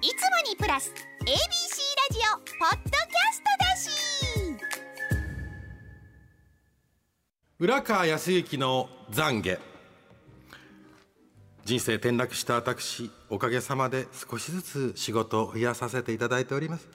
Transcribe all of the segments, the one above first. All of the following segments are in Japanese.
いつもにプラス ABC ラジオポッドキャストだし。浦川康之の懺悔。人生転落した私おかげさまで少しずつ仕事を増やさせていただいております、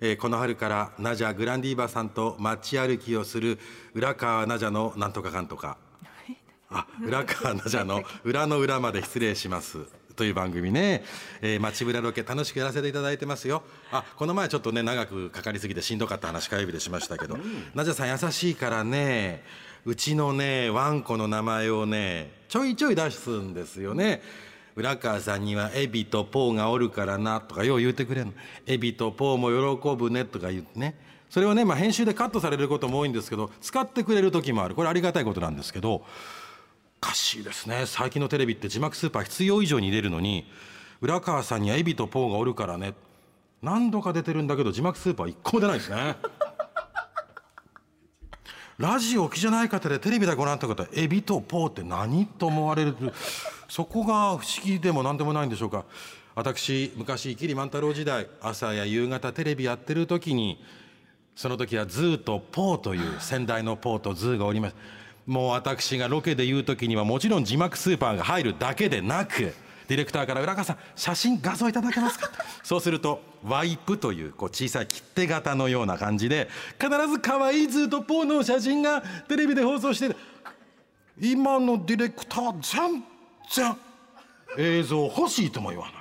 えーこの春からナジャグランディーバさんと街歩きをする浦川ナジャのなんとかかんとか。あ浦川ナジャの裏の裏まで失礼しますという番組ね、えー、街ぶらロケ楽しくやらせていただいてますよ。あこの前ちょっとね長くかかりすぎてしんどかった話火曜日でしましたけど、ナジャさん優しいからねうちのねワンコの名前をねちょいちょい出すんですよね。浦川さんにはエビとポーがおるからなとかよう言うてくれるの。エビとポーも喜ぶねとか言ってね。それをね、まあ、編集でカットされることも多いんですけど使ってくれる時もある。これありがたいことなんですけどおかしいですね。最近のテレビって字幕スーパー必要以上に入れるのに浦川さんにはエビとポーがおるからね。何度か出てるんだけど字幕スーパー一個も出ないですね。ラジオ機じゃない方でテレビでご覧になった方エビとポーって何と思われる？そこが不思議でも何でもないんでしょうか。私昔キリ万太郎時代朝や夕方テレビやってる時にその時はズーとポーという先代のポーとズーがおります。もう私がロケで言う時にはもちろん字幕スーパーが入るだけでなくディレクターから「浦川さん写真画像いただけますか? 」そうするとワイプというこう小さい切手型のような感じで必ず可愛いズーとポーの写真がテレビで放送してる。今のディレクター全然映像欲しいとも言わない。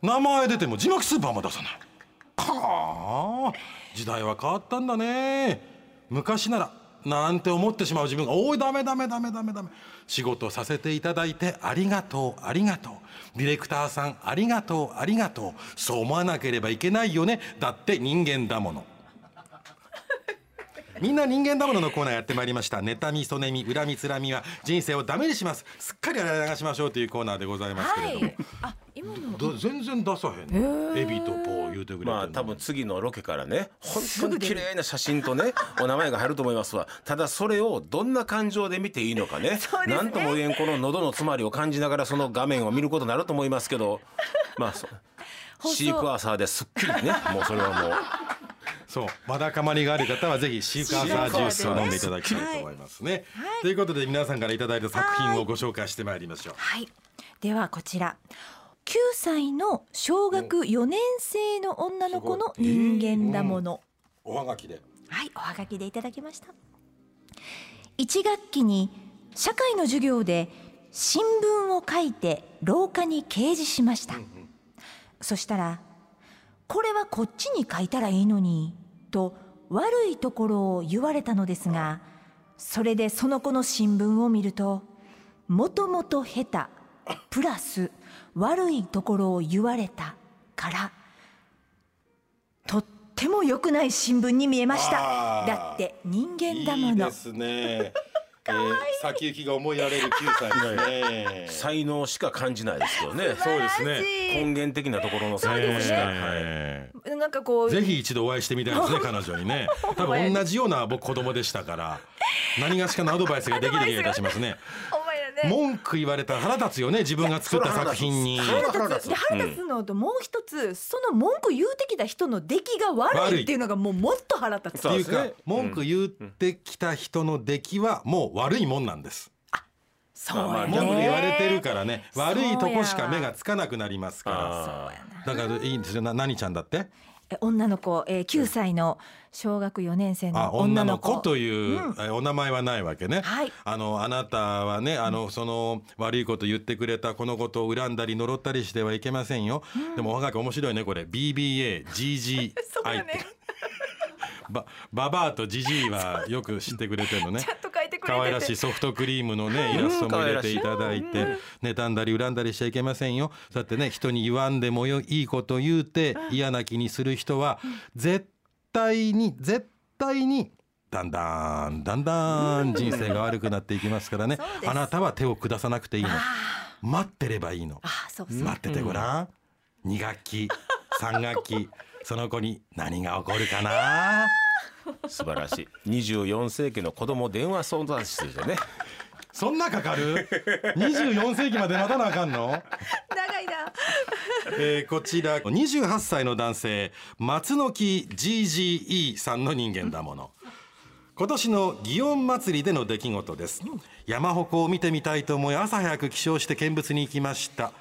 名前出ても字幕スーパーも出さない。はあ時代は変わったんだね。昔ならなんて思ってしまう自分が「おいダメダメダメダメダメ。仕事させていただいてありがとうありがとう。ディレクターさんありがとうありがとう。そう思わなければいけないよね。だって人間だもの」みんな人間だもののコーナーやってまいりました。妬みそねみ恨みつらみは人生をダメにします。すっかり洗い流しましょうというコーナーでございますけれども、あ今のど全然出さへんの。エビとポー言うてくれまあ多分次のロケからね本当に綺麗な写真とね お名前が入ると思いますわ。ただそれをどんな感情で見ていいのかねそうですね。なんとも言えんこの喉の詰まりを感じながらその画面を見ることになると思いますけどまあシークワーサーですっきりねもうそれはもう。そう。まだかまりがある方はぜひシーカーサージュースを飲んでいただきたいと思いますね、ということで皆さんからいただいた作品をご紹介してまいりましょう。はい。ではこちら9歳の小学4年生の女の子の人間だもの、おはがきで。はい、おはがきでいただきました。一学期に社会の授業で新聞を書いて廊下に掲示しました。そしたら、これはこっちに書いたらいいのに、と悪いところを言われたのですが、それでその子の新聞を見ると、もともと下手、プラス悪いところを言われたから、とっても良くない新聞に見えました。だって人間だもの。いいですね。えー先行きが思いやれる9歳ですね。才能しか感じないですけどねそうですね。根源的なところの才能しか、はい。えーなんかこうぜひ一度お会いしてみたいですね 彼女にね。多分同じような僕子供でしたから何がしかのアドバイスができる気がいたしますね文句言われたら腹立つよね自分が作った作品に。腹立つ。で腹立つのともう一つ、その文句言うてきた人の出来が悪いっていうのがもうもっと腹立つ。っていうか文句言ってきた人の出来はもう悪いもんなんです。そうやね。文句言われてるからね。悪いとこしか目がつかなくなりますかあらだからいいんですよ。な何ちゃんだって？え女の子、えー、9歳の小学4年生あの女の子子という、えお名前はないわけね、はい。あのあなたはねあのその悪いこと言ってくれたこのことを恨んだり呪ったりしてはいけませんよ、でもおはがき面白いねこれ。BBAGGI って。ばババアとジジイはよく知ってくれてるのね 可愛らしいソフトクリームのねイラストも入れていただいて妬ん。だり恨んだりしちゃいけませんよ。そうやってね人に言わんでもよいいこと言うて嫌な気にする人は絶対に絶対にだんだんだんだん人生が悪くなっていきますからね。あなたは手を下さなくていいの。待ってればいいの。待っててごらん。2学期3学期その子に何が起こるかな？素晴らしい。24世紀の子供電話相談室でね。そんなかかる？24世紀まで待たなあかんの？長いな。えーこちら28歳の男性松の木 GGE さんの人間だもの。今年の祇園祭りでの出来事です。山鉾を見てみたいと思い朝早く起床して見物に行きました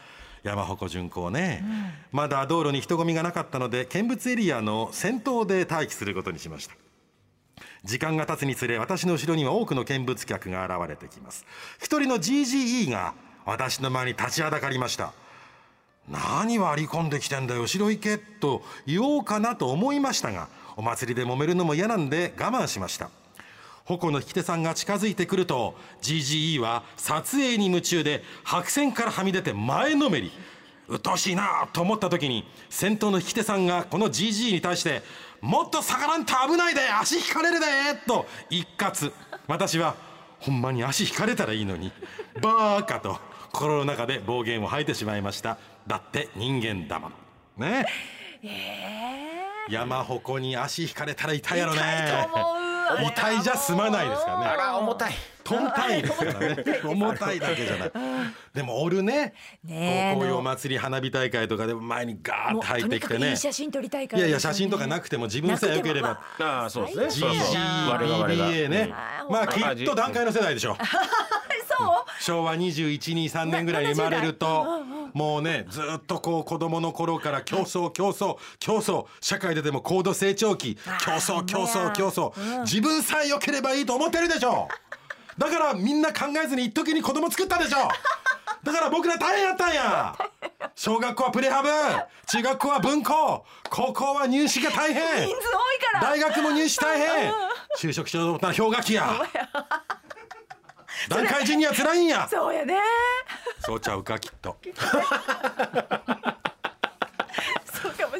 山鉾巡行ね、まだ道路に人混みがなかったので見物エリアの先頭で待機することにしました。時間が経つにつれ私の後ろには多くの見物客が現れてきます。一人の GGE が私の前に立ちはだかりました。何割り込んできてんだよ後ろ行けと言おうかなと思いましたがお祭りで揉めるのも嫌なんで我慢しました矛の引き手さんが近づいてくると GGE は撮影に夢中で白線からはみ出て前のめり。鬱陶しいなと思った時に先頭の引き手さんがこの GG に対して「もっと下がらんと危ないで足引かれるで!」と一括私はほんまに足引かれたらいいのにバーカと心の中で暴言を吐いてしまいました。だって人間だもの。ね。山鉾に足引かれたら痛いやろね痛いと思う痛いじゃ済まないですからね。あら重たい。トン単位ですからね。重たいだけじゃない。でもおるね。ねえこうこういうお祭り花火大会とかで前にガーッと入ってきてね。もうとにかくいい写真撮りたいから。いやいや写真とかなくても自分さえ良ければ。ああそうですね。そうそう。我々が GGBBA ね。うんまあきっと段階の世代でしょそう 昭和2123年ぐらいに生まれるともうねずっとこう子供の頃から競争競争競争。社会ででも高度成長期。競争競争競争。自分さえ良ければいいと思ってるでしょ。だからみんな考えずに一時に子供作ったでしょ。だから僕ら大変やったんや。小学校はプレハブ。中学校は文校高校は入試が大変。人数多いから。大学も入試大変。就職しようと思ったら氷河期や団塊ジュニア辛いんや。そうやね。そうちゃうかきっと。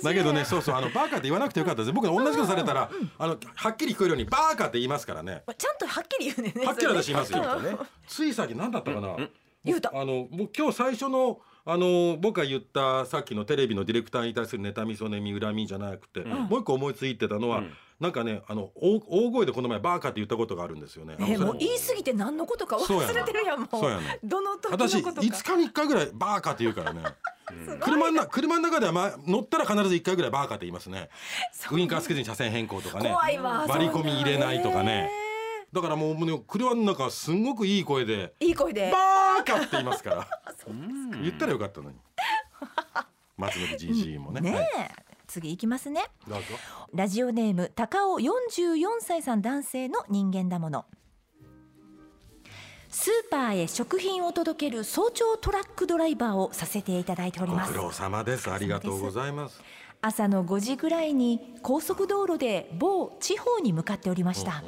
だけどねそうそうあのバーカって言わなくてよかったです僕同じことされたらあのはっきり聞こえるようにバーカって言いますからね。ちゃんとはっきり言うねはっきり私言いますよ。ね。ついさっき何だったかな？言うた。あのもう今日最初のあの僕が言ったさっきのテレビのディレクターに対する妬みそねみ恨みじゃなくて、もう一個思いついてたのは、なんかねあの大大声でこの前バーカって言ったことがあるんですよね。えもう言い過ぎて何のことか忘れてるやんもう。そうやな。どの時私のことか。5日に1回ぐらいバーカって言うからね。車のな車の中では、まあ、乗ったら必ず1回ぐらいバーカって言いますね。ウインカーつけずに車線変更とかね。怖いわ割り込み入れないとかね。だからもうね車の中すんごくいい声でいい声で。バーカって言いますから。言ったらよかったのに。松本 GG もね。ねえ、はい。次いきますね。ラジオネーム高尾44歳さん男性の人間だもの。スーパーへ食品を届ける早朝トラックドライバーをさせていただいております。ご苦労様です。ありがとうございます。朝の5時ぐらいに高速道路で某地方に向かっておりました、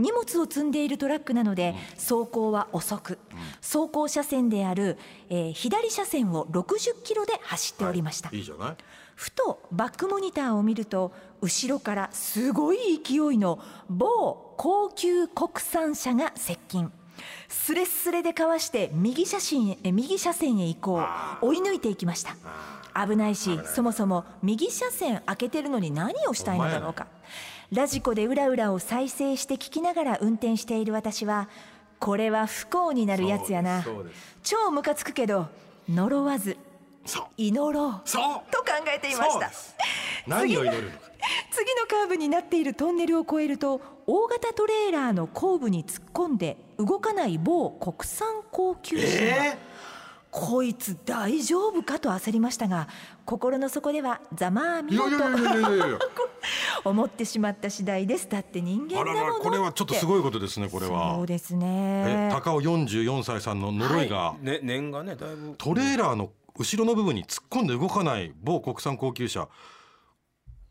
荷物を積んでいるトラックなので走行は遅く、走行車線である、えー左車線を60キロで走っておりました、い。いじゃない。ふとバックモニターを見ると後ろからすごい勢いの某高級国産車が接近。スレスレでかわして右車線へ右車線へ行。こう追い抜いていきました。危ないしそもそも右車線開けてるのに何をしたいのだろうかラジコでうらうらを再生して聞きながら運転している私はこれは不幸になるやつやな超ムカつくけど呪わず。祈ろうそう。と考えていました。何を祈るのか。次のカーブになっているトンネルを越えると大型トレーラーの後部に突っ込んで動かない某国産高級車が、えこいつ大丈夫かと焦りましたが心の底ではざまあえみろと。思ってしまった次第です。だって人間だものこれはちょっとすいごいことですねこれそはう。ですえね高尾44歳さんの呪いが、ね年がねだいぶ。トレーラーの後ろの部分に突っ込んで動かない某国産高級車。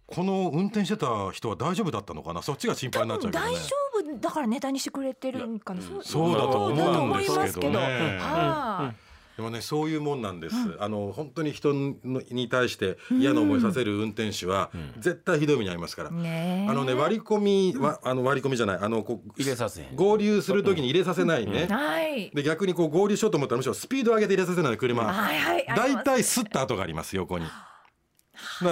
この運転してた人は大丈夫だったのかな？そっちが心配多になっちゃうけどね。分大丈夫だからネタにしてくれてるんかな。そうそうだと思うんですけどね。だと思いますけど。はいでもねそういうもんなんです、あの本当に人のに対して嫌な思いさせる運転手は絶対ひどい目に遭いますから、ねえ。あのね割り込みはあの割り込みじゃない。あのこう入れさせ合流するときに入れさせないね、はい。で逆にこう合流しようと思ったらむしろスピード上げて入れさせない車。はいはい。あり大ます。体すった跡があります横に。だ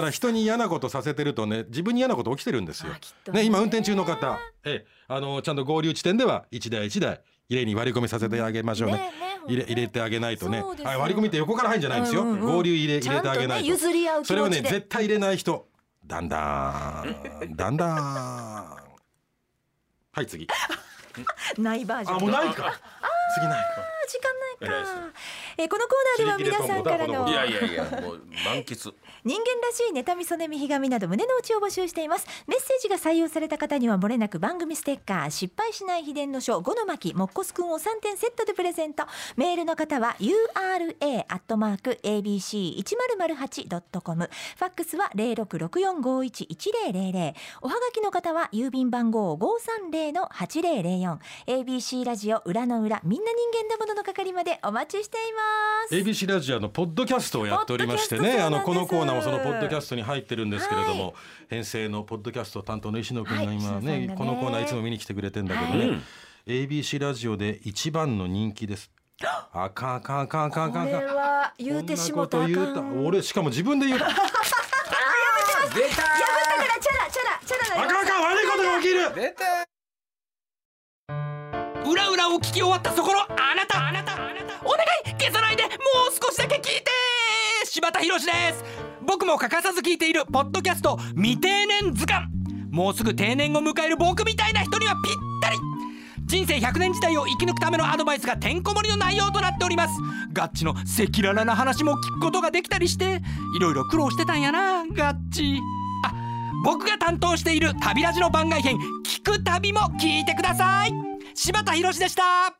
から人に嫌なことさせてるとね自分に嫌なこと起きてるんですよ。あきっ。とね。ね今運転中の方。え。えあのちゃんと合流地点では1台1台入れに割り込みさせてあげましょうね。ねね入れ入れてあげないとね。そうですよ。はい割り込みって横から入るんじゃないんですよ、うんうんうん。合流入れ入れてあげないとちゃんとね譲り合うそれをね絶対入れない人。だんだん。だんだん。はい次。ないバージョン。あもうないか 次ないか時間ないか、えーこのコーナーでは皆さんからのいやいやいやもう満喫。人間らしい妬みそねみひがみなど胸の内を募集しています。メッセージが採用された方にはもれなく番組ステッカー失敗しない秘伝の書5の巻もっこすくんを3点セットでプレゼント。メールの方は ura アットマーク abc1008.com ファックスは0664511000おはがきの方は郵便番号530の8004 ABC ラジオ裏の裏みんな人間だものの係までお待ちしています。ABC ラジオのポッドキャストをやっておりましてね。あのこのコーナーもそのポッドキャストに入ってるんですけれども、は編成のポッドキャスト担当の石野君が今ね,、野さんがねこのコーナーいつも見に来てくれてんだけどね、ABC ラジオで一番の人気です。あかんあかんあかんあかんあかんあこれかんは言うてしもた。俺しかも自分で言う。た あ出ただからチャラチャラチャラなりましたかんあかん悪いことが起きる。出た裏裏を聞き終わったそこのあなたあなたあなたお願い消さないでもう少しだけ聞いて柴田博です。僕も欠かさず聞いているポッドキャスト未定年図鑑。もうすぐ定年を迎える僕みたいな人にはぴったり。人生100年時代を生き抜くためのアドバイスがてんこ盛りの内容となっております。ガッチの赤裸々な話も聞くことができたりしていろいろ苦労してたんやなガッチ。あ僕が担当している旅ラジの番外編聞く旅も聞いてください。柴田博でした。